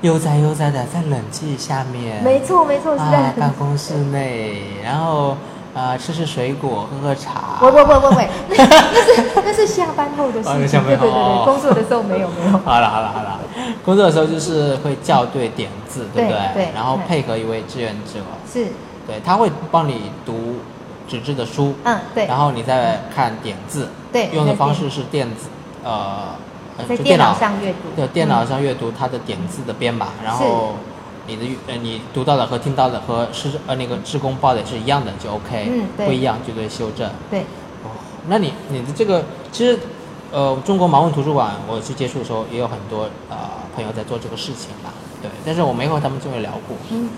悠哉悠哉的在冷气下面，没错没错，是啊在，办公室内，然后啊、吃吃水果，喝喝茶。喂喂喂喂喂，那 那是那是下班后的事情，对对对工作的时候没有没有。好了好了好了，工作的时候就是会校对点字，对不对？对对然后配合一位志愿者，是，对，他会帮你读纸质的书，嗯对然后你再看点字，对用的方式是电子，呃，在电脑上阅读。对，电脑嗯上阅读它的点字的编码，然后你的呃你读到的和听到的和施呃那个施工报的是一样的就 OK，嗯对不一样就对修正。对，哦，那你你的这个其实，呃，中国盲文图书馆我去接触的时候，也有很多呃朋友在做这个事情吧，对，但是我没和他们这么聊过，嗯，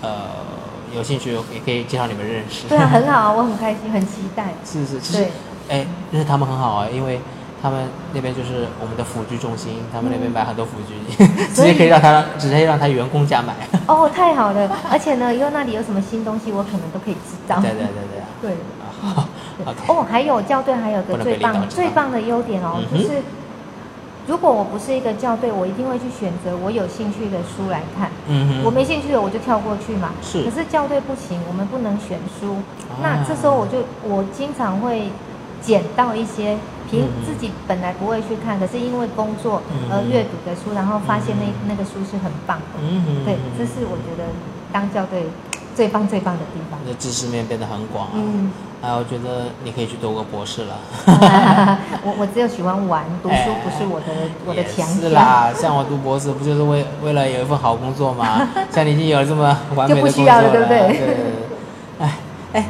呃，有兴趣也可以介绍你们认识。对啊，很好啊，我很开心，很期待。是是，其实对，哎，认识他们很好啊，因为他们那边就是我们的辅具中心，他们那边嗯买很多辅具，直接可以让他直接让他员工价买。哦，太好了！而且呢，以后那里有什么新东西，我可能都可以知道。对对对对哦，还有校对，还有个最棒最棒的优点哦，嗯就是如果我不是一个校对，我一定会去选择我有兴趣的书来看。嗯哼，我没兴趣的我就跳过去嘛。是可是校对不行，我们不能选书。啊那这时候我就我经常会捡到一些自己本来不会去看，可是因为工作嗯而阅读的书，然后发现那嗯那个书是很棒的。嗯，对，这是我觉得当校对最棒最棒的地方。你的知识面变得很广啊。嗯，啊，我觉得你可以去读个博士了。我我只有喜欢玩，读书不是我的我的强项。是啦，像我读博士，不就是为为了有一份好工作吗？像你已经有了这么完美的就不需要了对不对对对对。哎哎，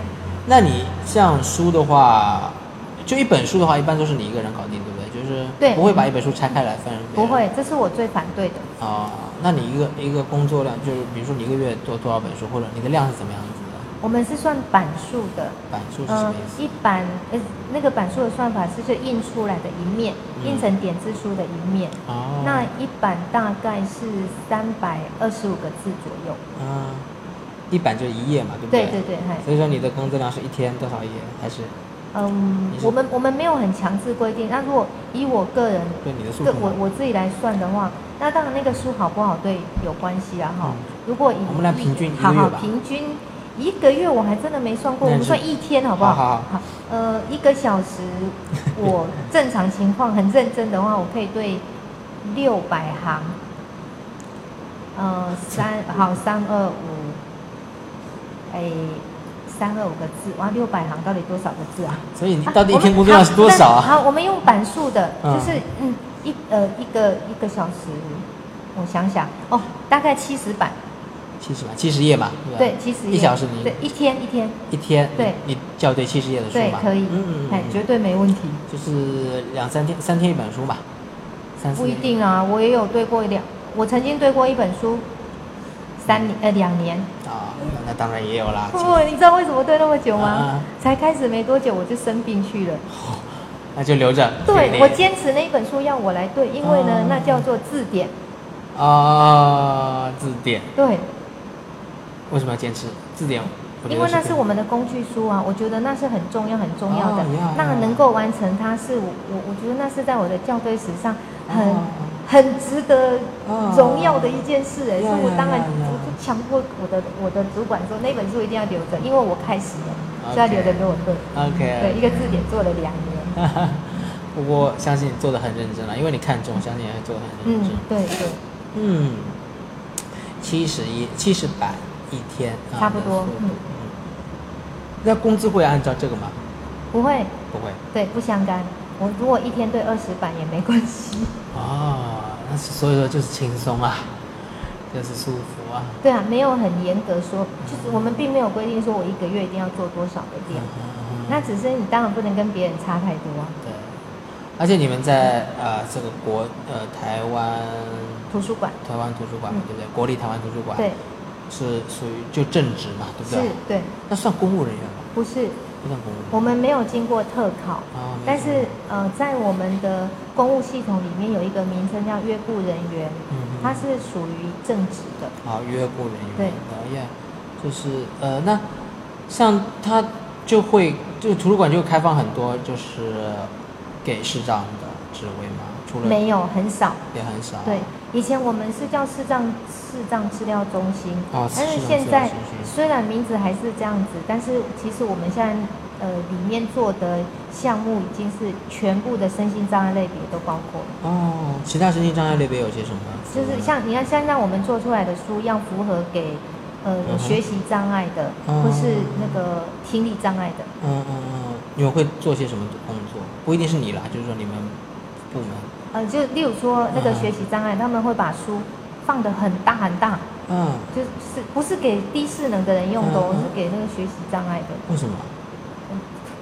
那你像书的话，就一本书的话，一般都是你一个人搞定，对不对？就是对不会把一本书拆开来分。不。会，这是我最反对的。啊、那你一个一个工作量，就是比如说你一个月做多少本书，或者你的量是怎么样子的？我们是算版数的，版数是什么呃意，思？一版呃那个版数的算法是就印出来的一面，嗯印成点字书的一面。哦，那一版大概是三百二十五个字左右。嗯，一版就一页嘛，对不对对对对，所以说你的工作量是一天多少页？还，是嗯我们我们没有很强制规定。那如果以我个人对你的速个？我我自己来算的话，那当然那个书好不好对有关系啊哈。嗯如果以我们来平均好好平均一个月我还真的没算过，我们算一天好不好？好好好呃，一个小时 我正常情况很认真的话，我可以对六百行，呃三好三二五，哎。三二五个字，哇，六百行到底多少个字啊？所以你啊到底一天工作量是多少啊？好，好我们用板数的，嗯。就是嗯一呃一个一个小时，我想想哦，大概七十版，七十版，七十页嘛，对吧？对，七十页。一小时你对一天一天，一天，对。你你校对七十页的书嘛，对可以。嗯嗯，哎嗯，绝对没问题。就是两三天，三天一本书吧，不一定啊，我也有对过两，我曾经对过一本书，三年呃两年。啊，那当然也有啦，不，你知道为什么对那么久吗？啊才开始没多久我就生病去了。那就留着。对，我坚持那一本书要我来对，因为呢，哦那叫做字典。啊，字典对，为什么要坚持字典？因为那是我们的工具书啊，我觉得那是很重要很重要的。那能够完成它是我我我觉得那是在我的校对史上很值得哦荣耀的一件事哎，所以我当然强迫我的我的主管说那本书一定要留着，因为我开始了，所以要留着给我对。OK，对，一个字典做了两年。不过相信你做的很认真了，因为你看中，相信你会做的很认嗯真。，对对，嗯，七十一七十版一天，啊差不多那工资会按照这个吗？不会，不会。对不相干。我如果一天对二十版也没关系。哦，那所以说就是轻松啊。就是舒服啊。对啊，没有很严格说，就是我们并没有规定说我一个月一定要做多少个店，嗯那只是你当然不能跟别人差太多啊。对，而且你们在呃这个国呃台湾图书馆，台湾图书馆嘛，嗯对不对？国立台湾图书馆，对，是属于就正职嘛，对不对是对？，对，那算公务人员吗？不是。我们没有经过特考，哦，但是呃，在我们的公务系统里面有一个名称叫约雇人员，嗯哼它是属于正职的。好约雇人员，对。就是呃，那像他就会这个图书馆就会开放很多就是给市长的职位嘛，除了没有，很少。也很少，对，以前我们是叫视障视障资料中心，哦但是现在虽然名字还是这样子，但是其实我们现在呃里面做的项目已经是全部的身心障碍类别都包括了。哦，其他身心障碍类别有些什么？就是像你看，现在我们做出来的书要符合给呃嗯学习障碍的，哦或是那个听力障碍的。嗯嗯嗯，你们会做些什么工作？不一定是你啦，就是说你们部门，呃，就例如说那个嗯学习障碍，他们会把书放得很大很大，嗯，就是不是给低势能的人用的是给那个学习障碍的。为什么？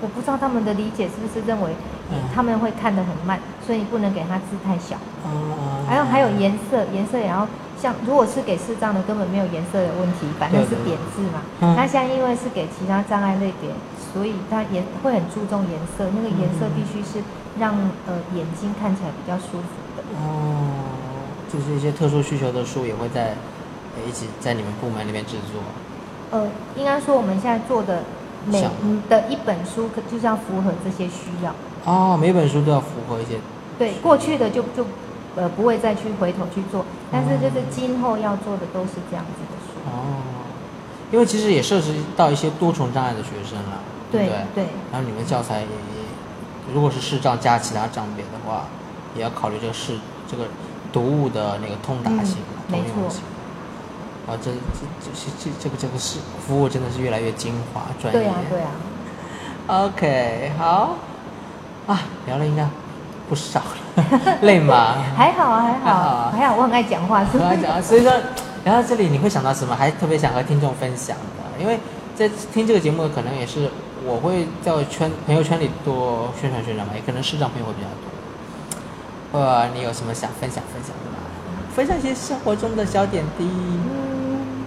我不知道他们的理解是不是认为嗯他们会看得很慢，所以你不能给他字太小。哦，还有还有颜色，颜色也要像如果是给视障的，根本没有颜色的问题，反正是点字嘛。嗯那现在因为是给其他障碍类别，所以他也会很注重颜色，那个颜色必须是让呃眼睛看起来比较舒服的。哦，就是一些特殊需求的书也会在呃一起在你们部门里面制作。呃，应该说我们现在做的每嗯的一本书，可就是要符合这些需要。哦，每本书都要符合一些对，过去的就就呃不会再去回头去做，但是就是今后要做的都是这样子的书。哦，因为其实也涉及到一些多重障碍的学生了，对对对？对然后你们教材也也，如果是视障加其他障别的话，也要考虑这个视这个读物的那个通达性、嗯通用性。啊，这这这这这个这个是服务真的是越来越精华专业。对啊对啊，OK，好啊，聊了应该不少了，累吗？还好啊还还好还好，我很爱讲话，是跟他不是？讲，所以说聊到这里，你会想到什么？还特别想和听众分享的，因为在听这个节目，可能也是我会在我圈朋友圈里多宣传宣传嘛，也可能视障朋友会比较多。呃，你有什么想分享分享的吗？分享一些生活中的小点滴。嗯，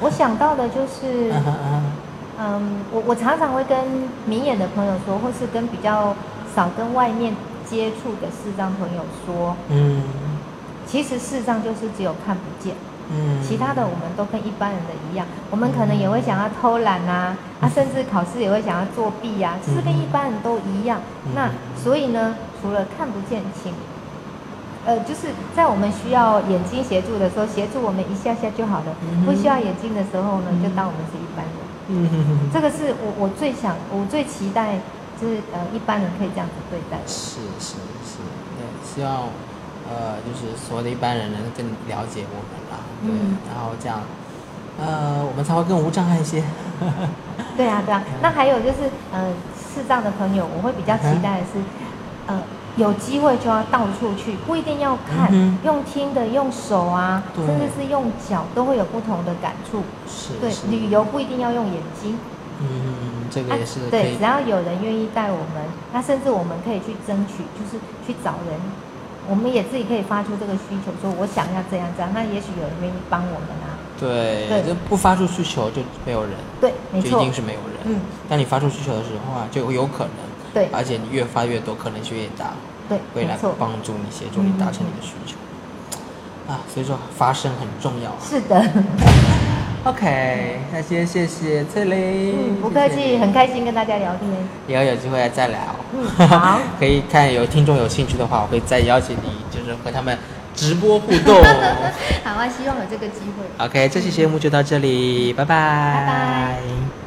我想到的就是，嗯嗯嗯，我我常常会跟明眼的朋友说，或是跟比较少跟外面接触的视障朋友说，嗯其实视障就是只有看不见。嗯，其他的我们都跟一般人的一样，我们可能也会想要偷懒啊，啊，甚至考试也会想要作弊呀、其实跟一般人都一样。嗯。那所以呢，除了看不见，请，呃，就是在我们需要眼睛协助的时候，协助我们一下下就好了；嗯不需要眼睛的时候呢，嗯。就当我们是一般人。嗯。哼哼哼这个是我我最想，我最期待，就是呃一般人可以这样子对待。是是是，对，希望呃，就是所有的一般人能更了解我们啦，对，嗯然后这样，呃，我们才会更无障碍一些。对啊，对啊。那还有就是，呃，视障的朋友，我会比较期待的是，呃，有机会就要到处去，不一定要看，嗯用听的、用手啊，甚至是用脚，都会有不同的感触。是对，旅游不一定要用眼睛，嗯，这个啊也是可对，只要有人愿意带我们，那甚至我们可以去争取，就是去找人。我们也自己可以发出这个需求，说我想要这样这样，那也许有人愿意帮我们啊。对，对就不发出需求就没有人，对，没错就一定，是没有人。嗯，当你发出需求的时候啊，就有可能，对而且你越发越多，可能性越大，对，会来，帮助你协助你达成你的需求。啊，所以说发声很重要。是的，OK，那先谢谢翠玲，嗯，不客气，谢谢很开心跟大家聊天。以后有机会再聊。嗯 好可以看有听众有兴趣的话，我会再邀请你，就是和他们直播互动。好啊，希望有这个机会。OK，这期节目就到这里，拜拜。拜拜